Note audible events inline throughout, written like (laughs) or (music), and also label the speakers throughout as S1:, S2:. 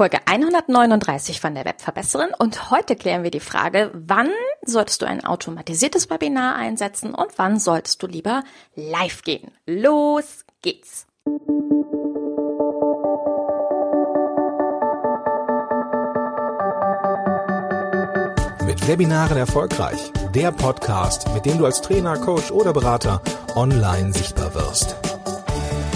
S1: Folge 139 von der Webverbesserin und heute klären wir die Frage, wann solltest du ein automatisiertes Webinar einsetzen und wann solltest du lieber live gehen. Los geht's!
S2: Mit Webinaren erfolgreich. Der Podcast, mit dem du als Trainer, Coach oder Berater online sichtbar wirst.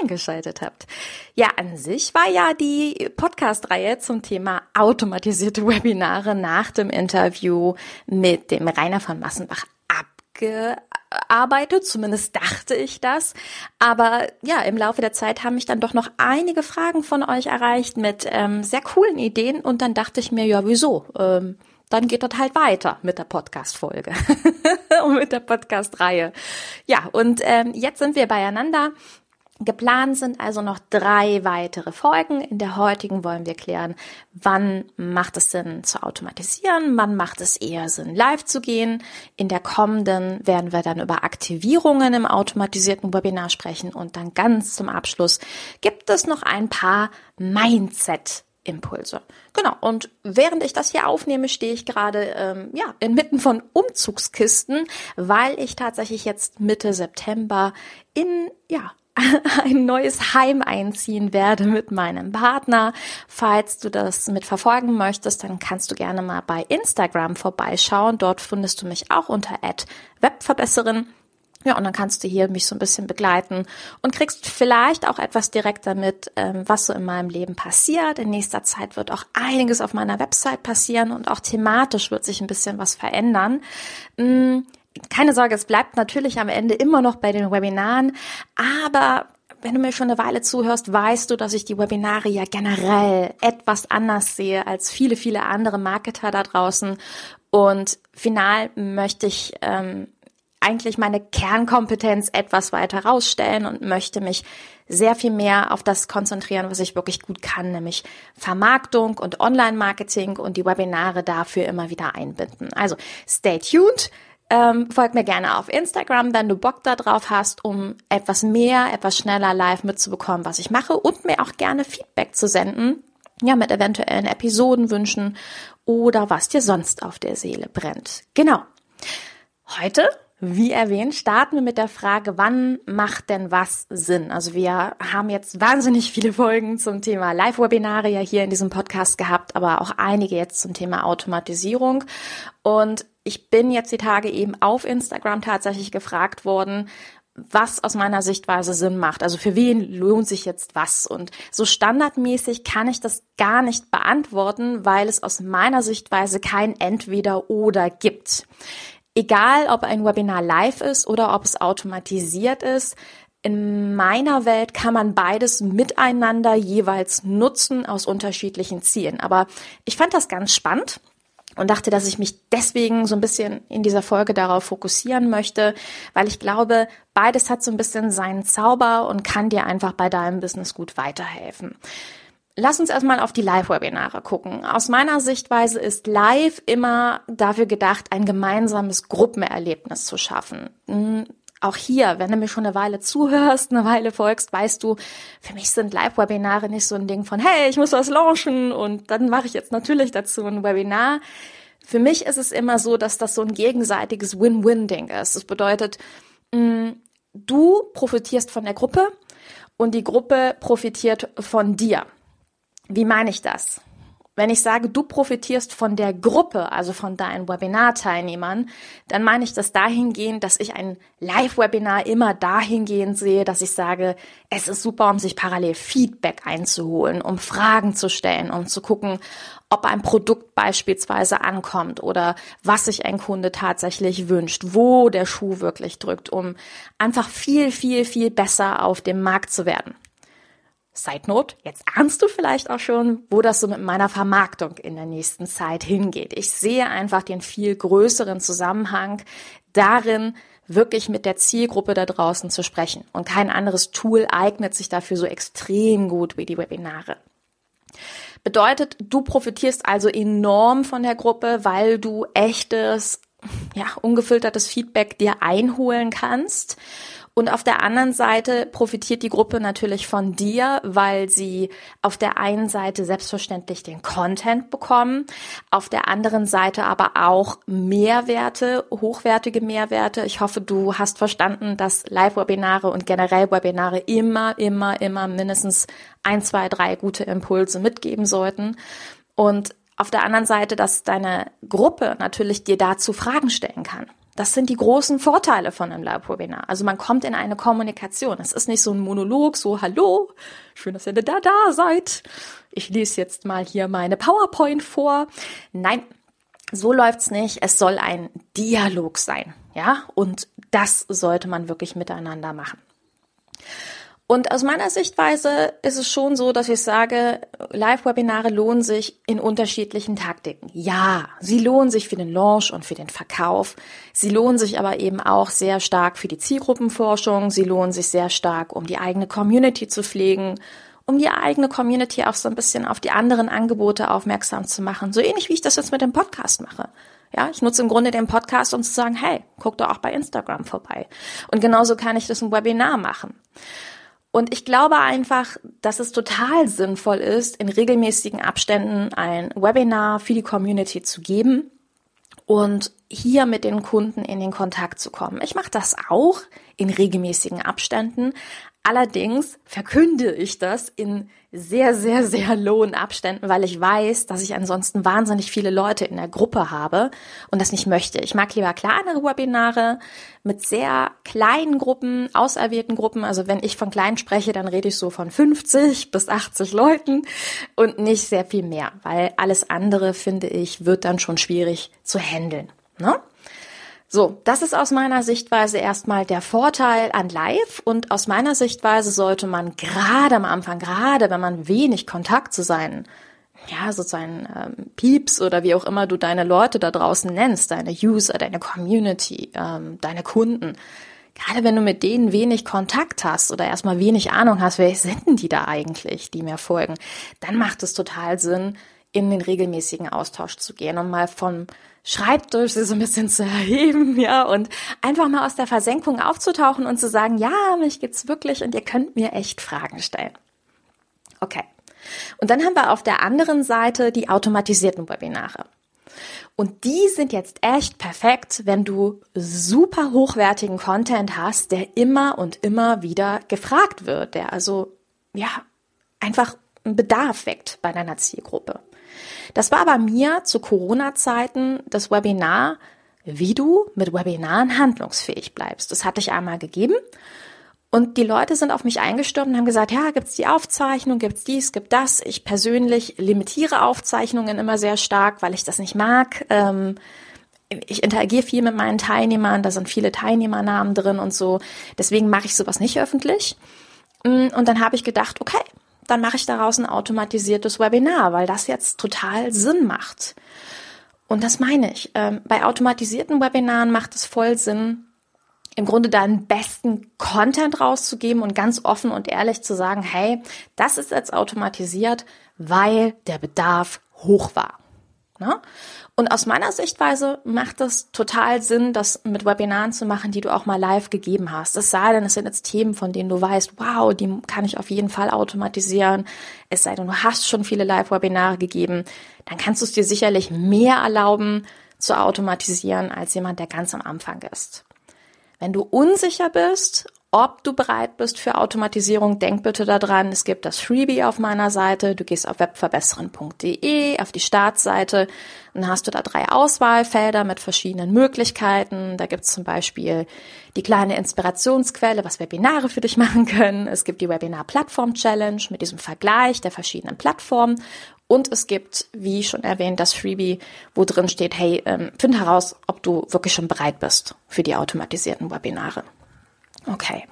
S1: eingeschaltet habt. Ja, an sich war ja die Podcast-Reihe zum Thema automatisierte Webinare nach dem Interview mit dem Rainer von Massenbach abgearbeitet, zumindest dachte ich das. Aber ja, im Laufe der Zeit haben mich dann doch noch einige Fragen von euch erreicht mit ähm, sehr coolen Ideen und dann dachte ich mir, ja, wieso? Ähm, dann geht das halt weiter mit der Podcast-Folge (laughs) und mit der Podcast-Reihe. Ja, und ähm, jetzt sind wir beieinander Geplant sind also noch drei weitere Folgen. In der heutigen wollen wir klären, wann macht es Sinn zu automatisieren, wann macht es eher Sinn, live zu gehen. In der kommenden werden wir dann über Aktivierungen im automatisierten Webinar sprechen und dann ganz zum Abschluss gibt es noch ein paar Mindset Impulse. Genau. Und während ich das hier aufnehme, stehe ich gerade ähm, ja inmitten von Umzugskisten, weil ich tatsächlich jetzt Mitte September in ja (laughs) ein neues Heim einziehen werde mit meinem Partner. Falls du das mit verfolgen möchtest, dann kannst du gerne mal bei Instagram vorbeischauen. Dort findest du mich auch unter Webverbesserin. Ja, und dann kannst du hier mich so ein bisschen begleiten und kriegst vielleicht auch etwas direkter mit, ähm, was so in meinem Leben passiert. In nächster Zeit wird auch einiges auf meiner Website passieren und auch thematisch wird sich ein bisschen was verändern. Keine Sorge, es bleibt natürlich am Ende immer noch bei den Webinaren, aber wenn du mir schon eine Weile zuhörst, weißt du, dass ich die Webinare ja generell etwas anders sehe als viele, viele andere Marketer da draußen. Und final möchte ich ähm, eigentlich meine Kernkompetenz etwas weiter rausstellen und möchte mich sehr viel mehr auf das konzentrieren, was ich wirklich gut kann, nämlich Vermarktung und Online-Marketing und die Webinare dafür immer wieder einbinden. Also stay tuned. Ähm, folg mir gerne auf Instagram, wenn du Bock darauf hast, um etwas mehr, etwas schneller live mitzubekommen, was ich mache und mir auch gerne Feedback zu senden. Ja, mit eventuellen Episodenwünschen oder was dir sonst auf der Seele brennt. Genau. Heute wie erwähnt, starten wir mit der Frage, wann macht denn was Sinn? Also wir haben jetzt wahnsinnig viele Folgen zum Thema Live-Webinare ja hier in diesem Podcast gehabt, aber auch einige jetzt zum Thema Automatisierung. Und ich bin jetzt die Tage eben auf Instagram tatsächlich gefragt worden, was aus meiner Sichtweise Sinn macht. Also für wen lohnt sich jetzt was? Und so standardmäßig kann ich das gar nicht beantworten, weil es aus meiner Sichtweise kein Entweder oder gibt. Egal, ob ein Webinar live ist oder ob es automatisiert ist, in meiner Welt kann man beides miteinander jeweils nutzen aus unterschiedlichen Zielen. Aber ich fand das ganz spannend und dachte, dass ich mich deswegen so ein bisschen in dieser Folge darauf fokussieren möchte, weil ich glaube, beides hat so ein bisschen seinen Zauber und kann dir einfach bei deinem Business gut weiterhelfen. Lass uns erstmal auf die Live-Webinare gucken. Aus meiner Sichtweise ist Live immer dafür gedacht, ein gemeinsames Gruppenerlebnis zu schaffen. Hm, auch hier, wenn du mir schon eine Weile zuhörst, eine Weile folgst, weißt du, für mich sind Live-Webinare nicht so ein Ding von, hey, ich muss was launchen und dann mache ich jetzt natürlich dazu ein Webinar. Für mich ist es immer so, dass das so ein gegenseitiges Win-Win-Ding ist. Das bedeutet, hm, du profitierst von der Gruppe und die Gruppe profitiert von dir. Wie meine ich das? Wenn ich sage, du profitierst von der Gruppe, also von deinen Webinar-Teilnehmern, dann meine ich das dahingehend, dass ich ein Live-Webinar immer dahingehend sehe, dass ich sage, es ist super, um sich parallel Feedback einzuholen, um Fragen zu stellen, um zu gucken, ob ein Produkt beispielsweise ankommt oder was sich ein Kunde tatsächlich wünscht, wo der Schuh wirklich drückt, um einfach viel, viel, viel besser auf dem Markt zu werden. Side Note, jetzt ahnst du vielleicht auch schon, wo das so mit meiner Vermarktung in der nächsten Zeit hingeht. Ich sehe einfach den viel größeren Zusammenhang, darin, wirklich mit der Zielgruppe da draußen zu sprechen. Und kein anderes Tool eignet sich dafür so extrem gut wie die Webinare. Bedeutet, du profitierst also enorm von der Gruppe, weil du echtes, ja, ungefiltertes Feedback dir einholen kannst und auf der anderen Seite profitiert die Gruppe natürlich von dir, weil sie auf der einen Seite selbstverständlich den Content bekommen, auf der anderen Seite aber auch Mehrwerte, hochwertige Mehrwerte. Ich hoffe, du hast verstanden, dass Live-Webinare und generell Webinare immer, immer, immer mindestens ein, zwei, drei gute Impulse mitgeben sollten. Und auf der anderen Seite, dass deine Gruppe natürlich dir dazu Fragen stellen kann. Das sind die großen Vorteile von einem Live-Webinar. Also man kommt in eine Kommunikation. Es ist nicht so ein Monolog, so Hallo, schön, dass ihr da da seid. Ich lese jetzt mal hier meine PowerPoint vor. Nein, so läuft's nicht. Es soll ein Dialog sein, ja? Und das sollte man wirklich miteinander machen. Und aus meiner Sichtweise ist es schon so, dass ich sage, Live-Webinare lohnen sich in unterschiedlichen Taktiken. Ja, sie lohnen sich für den Launch und für den Verkauf. Sie lohnen sich aber eben auch sehr stark für die Zielgruppenforschung. Sie lohnen sich sehr stark, um die eigene Community zu pflegen, um die eigene Community auch so ein bisschen auf die anderen Angebote aufmerksam zu machen. So ähnlich wie ich das jetzt mit dem Podcast mache. Ja, ich nutze im Grunde den Podcast, um zu sagen, hey, guck doch auch bei Instagram vorbei. Und genauso kann ich das im Webinar machen. Und ich glaube einfach, dass es total sinnvoll ist, in regelmäßigen Abständen ein Webinar für die Community zu geben und hier mit den Kunden in den Kontakt zu kommen. Ich mache das auch in regelmäßigen Abständen, Allerdings verkünde ich das in sehr, sehr, sehr lohen Abständen, weil ich weiß, dass ich ansonsten wahnsinnig viele Leute in der Gruppe habe und das nicht möchte. Ich mag lieber kleinere Webinare mit sehr kleinen Gruppen, auserwählten Gruppen. Also wenn ich von klein spreche, dann rede ich so von 50 bis 80 Leuten und nicht sehr viel mehr, weil alles andere, finde ich, wird dann schon schwierig zu handeln. Ne? So, das ist aus meiner Sichtweise erstmal der Vorteil an Live und aus meiner Sichtweise sollte man gerade am Anfang, gerade wenn man wenig Kontakt zu seinen, ja, sozusagen ähm, Peeps oder wie auch immer du deine Leute da draußen nennst, deine User, deine Community, ähm, deine Kunden, gerade wenn du mit denen wenig Kontakt hast oder erstmal wenig Ahnung hast, wer sind denn die da eigentlich, die mir folgen, dann macht es total Sinn, in den regelmäßigen Austausch zu gehen und mal vom Schreibtisch so ein bisschen zu erheben, (laughs) ja, und einfach mal aus der Versenkung aufzutauchen und zu sagen, ja, mich gibt's wirklich und ihr könnt mir echt Fragen stellen. Okay. Und dann haben wir auf der anderen Seite die automatisierten Webinare. Und die sind jetzt echt perfekt, wenn du super hochwertigen Content hast, der immer und immer wieder gefragt wird, der also, ja, einfach einen Bedarf weckt bei deiner Zielgruppe. Das war bei mir zu Corona-Zeiten das Webinar, wie du mit Webinaren handlungsfähig bleibst. Das hatte ich einmal gegeben. Und die Leute sind auf mich eingestürmt und haben gesagt, ja, gibt's die Aufzeichnung, gibt's dies, gibt das. Ich persönlich limitiere Aufzeichnungen immer sehr stark, weil ich das nicht mag. Ähm, ich interagiere viel mit meinen Teilnehmern, da sind viele Teilnehmernamen drin und so. Deswegen mache ich sowas nicht öffentlich. Mm, und dann habe ich gedacht, okay, dann mache ich daraus ein automatisiertes Webinar, weil das jetzt total Sinn macht. Und das meine ich. Ähm, bei automatisierten Webinaren macht es voll Sinn, im Grunde deinen besten Content rauszugeben und ganz offen und ehrlich zu sagen, hey, das ist jetzt automatisiert, weil der Bedarf hoch war. Ne? Und aus meiner Sichtweise macht es total Sinn, das mit Webinaren zu machen, die du auch mal live gegeben hast. Es sei denn, es sind jetzt Themen, von denen du weißt, wow, die kann ich auf jeden Fall automatisieren. Es sei denn, du hast schon viele Live-Webinare gegeben. Dann kannst du es dir sicherlich mehr erlauben zu automatisieren als jemand, der ganz am Anfang ist. Wenn du unsicher bist, ob du bereit bist für Automatisierung, denk bitte daran, es gibt das Freebie auf meiner Seite. Du gehst auf webverbessern.de, auf die Startseite und dann hast du da drei Auswahlfelder mit verschiedenen Möglichkeiten. Da gibt es zum Beispiel die kleine Inspirationsquelle, was Webinare für dich (laughs) machen können. Es gibt die Webinar-Plattform-Challenge mit diesem Vergleich der verschiedenen Plattformen. Und es gibt, wie schon erwähnt, das Freebie, wo drin steht, hey, ähm, find heraus, ob du wirklich schon bereit bist für die automatisierten Webinare. Okay.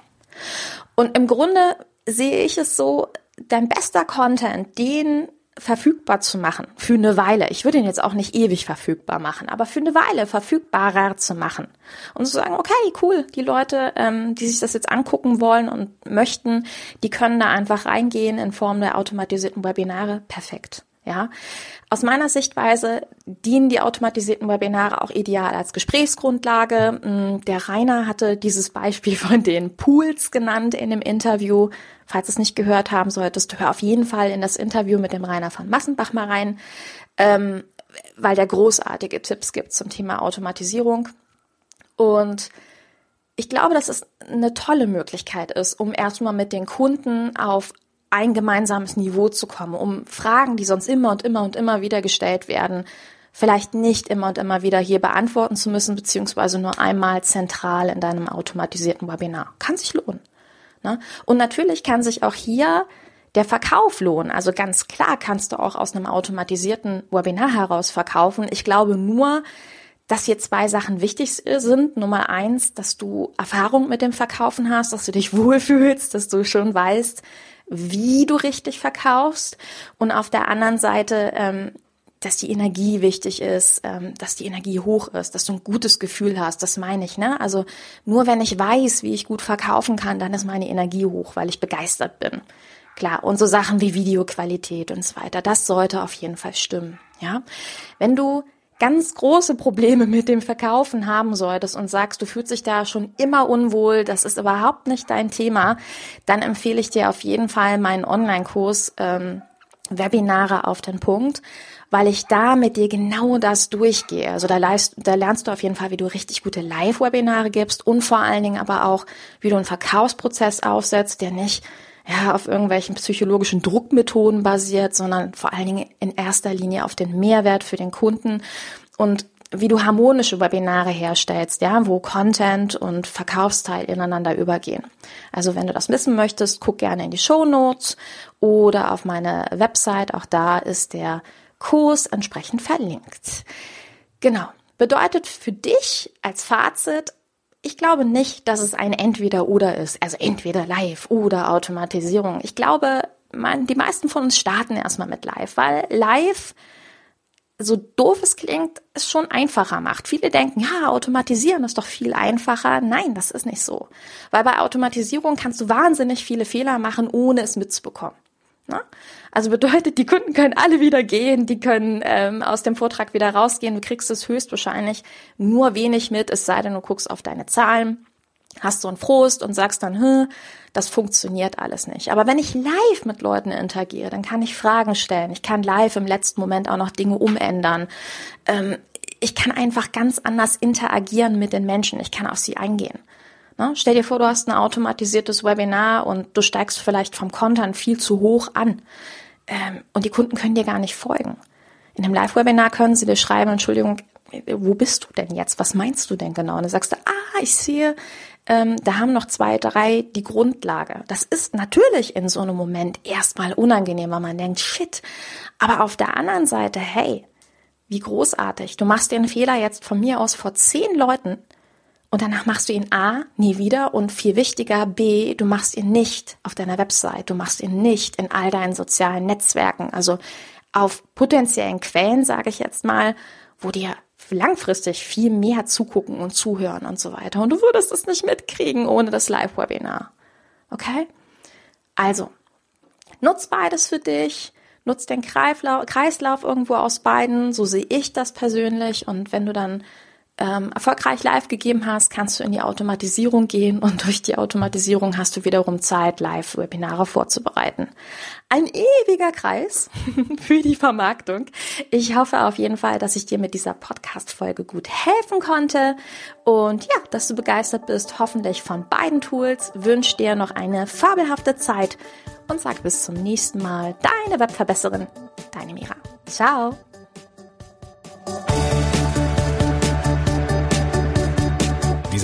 S1: Und im Grunde sehe ich es so, dein bester Content, den verfügbar zu machen für eine Weile. Ich würde ihn jetzt auch nicht ewig verfügbar machen, aber für eine Weile verfügbarer zu machen und zu sagen, okay, cool, die Leute, ähm, die sich das jetzt angucken wollen und möchten, die können da einfach reingehen in Form der automatisierten Webinare. Perfekt. Ja, aus meiner Sichtweise dienen die automatisierten Webinare auch ideal als Gesprächsgrundlage. Mm, der Rainer hatte dieses Beispiel von den Pools genannt in dem Interview. Falls du es nicht gehört haben solltest, hör auf jeden Fall in das Interview mit dem Rainer von Massenbach mal rein, ähm, weil der großartige Tipps gibt zum Thema Automatisierung. Und ich glaube, dass es eine tolle Möglichkeit ist, um erstmal mit den Kunden auf ein gemeinsames Niveau zu kommen, um Fragen, die sonst immer und immer und immer wieder gestellt werden, vielleicht nicht immer und immer wieder hier beantworten zu müssen, beziehungsweise nur einmal zentral in deinem automatisierten Webinar. Kann sich lohnen. Ne? Und natürlich kann sich auch hier der Verkauf lohnen. Also ganz klar kannst du auch aus einem automatisierten Webinar heraus verkaufen. Ich glaube nur, dass hier zwei Sachen wichtig sind. Nummer eins, dass du Erfahrung mit dem Verkaufen hast, dass du dich (laughs) wohlfühlst, dass du schon weißt, wie du richtig verkaufst und auf der anderen Seite, ähm, dass die Energie wichtig ist, ähm, dass die Energie hoch ist, dass du ein gutes Gefühl hast. Das meine ich, ne? Also nur wenn ich weiß, wie ich gut verkaufen kann, dann ist meine Energie hoch, weil ich begeistert bin. Klar, und so Sachen wie Videoqualität und so weiter, das sollte auf jeden Fall stimmen, ja? Wenn du ganz große Probleme (laughs) mit dem Verkaufen haben solltest und sagst, du fühlst dich da schon immer unwohl, das ist überhaupt nicht dein Thema, dann empfehle ich dir auf jeden Fall meinen Online-Kurs ähm, Webinare auf den Punkt, weil ich da mit dir genau das durchgehe. Also da, leist, da lernst du auf jeden Fall, wie du richtig gute Live-Webinare gibst und vor allen Dingen aber auch, wie du einen Verkaufsprozess aufsetzt, der nicht ja, auf irgendwelchen psychologischen Druckmethoden basiert, sondern vor allen Dingen in erster Linie auf den Mehrwert für den Kunden und wie du harmonische Webinare herstellst, ja, wo Content und Verkaufsteil ineinander übergehen. Also wenn du das wissen möchtest, guck gerne in die Show Notes oder auf meine Website. Auch da ist der Kurs entsprechend verlinkt. Genau. Bedeutet für dich als Fazit ich glaube nicht, dass es ein Entweder-Oder ist. Also entweder live oder Automatisierung. Ich glaube, man, die meisten von uns starten erstmal mit live, weil live, so doof es klingt, es schon einfacher macht. Viele denken, ja, automatisieren ist doch viel einfacher. Nein, das ist nicht so. Weil bei Automatisierung kannst du wahnsinnig viele Fehler machen, ohne es mitzubekommen. Ne? Also bedeutet, die Kunden können alle wieder gehen, die können ähm, aus dem Vortrag wieder rausgehen. Du kriegst es höchstwahrscheinlich nur wenig mit, es sei denn, du guckst auf deine Zahlen, hast so einen Frust und sagst dann, hm, das funktioniert alles nicht. Aber wenn ich live mit Leuten interagiere, dann kann ich Fragen stellen. Ich kann live im letzten Moment auch noch Dinge umändern. Ähm, ich kann einfach ganz anders interagieren mit den Menschen. Ich kann auf sie eingehen. Ne? Stell dir vor, du hast ein automatisiertes Webinar und du steigst vielleicht vom Content viel zu hoch an. Ähm, und die Kunden können dir gar nicht folgen. In einem Live-Webinar können sie dir schreiben, Entschuldigung, wo bist du denn jetzt? Was meinst du denn genau? Und dann sagst du, ah, ich sehe, ähm, da haben noch zwei, drei die Grundlage. Das ist natürlich in so einem Moment erstmal unangenehm, weil man denkt, shit. Aber auf der anderen Seite, hey, wie großartig. Du machst den Fehler jetzt von mir aus vor zehn Leuten und danach machst du ihn A, nie wieder und viel wichtiger B, du machst ihn nicht auf deiner Website, du machst ihn nicht in all deinen sozialen Netzwerken, also auf potenziellen Quellen, sage ich jetzt mal, wo dir langfristig viel mehr zugucken und zuhören und so weiter. Und du würdest es nicht mitkriegen ohne das Live-Webinar. Okay? Also, nutz beides für dich. Nutz den Kreislauf irgendwo aus beiden. So sehe ich das persönlich. Und wenn du dann ähm, erfolgreich live gegeben hast, kannst du in die Automatisierung gehen und durch die Automatisierung hast du wiederum Zeit, Live-Webinare vorzubereiten. Ein ewiger Kreis (laughs) für die Vermarktung. Ich hoffe auf jeden Fall, dass ich dir mit dieser Podcast-Folge gut helfen konnte und ja, dass du begeistert bist, hoffentlich von beiden Tools. Wünsche dir noch eine fabelhafte Zeit und sag bis zum nächsten Mal. Deine Webverbesserin, deine Mira. Ciao.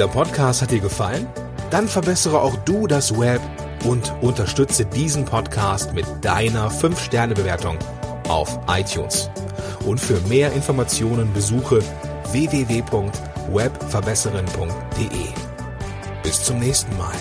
S2: Dieser Podcast hat dir gefallen? Dann verbessere auch du das Web und unterstütze diesen Podcast mit deiner 5-Sterne-Bewertung auf iTunes. Und für mehr Informationen besuche www.webverbesserin.de. Bis zum nächsten Mal.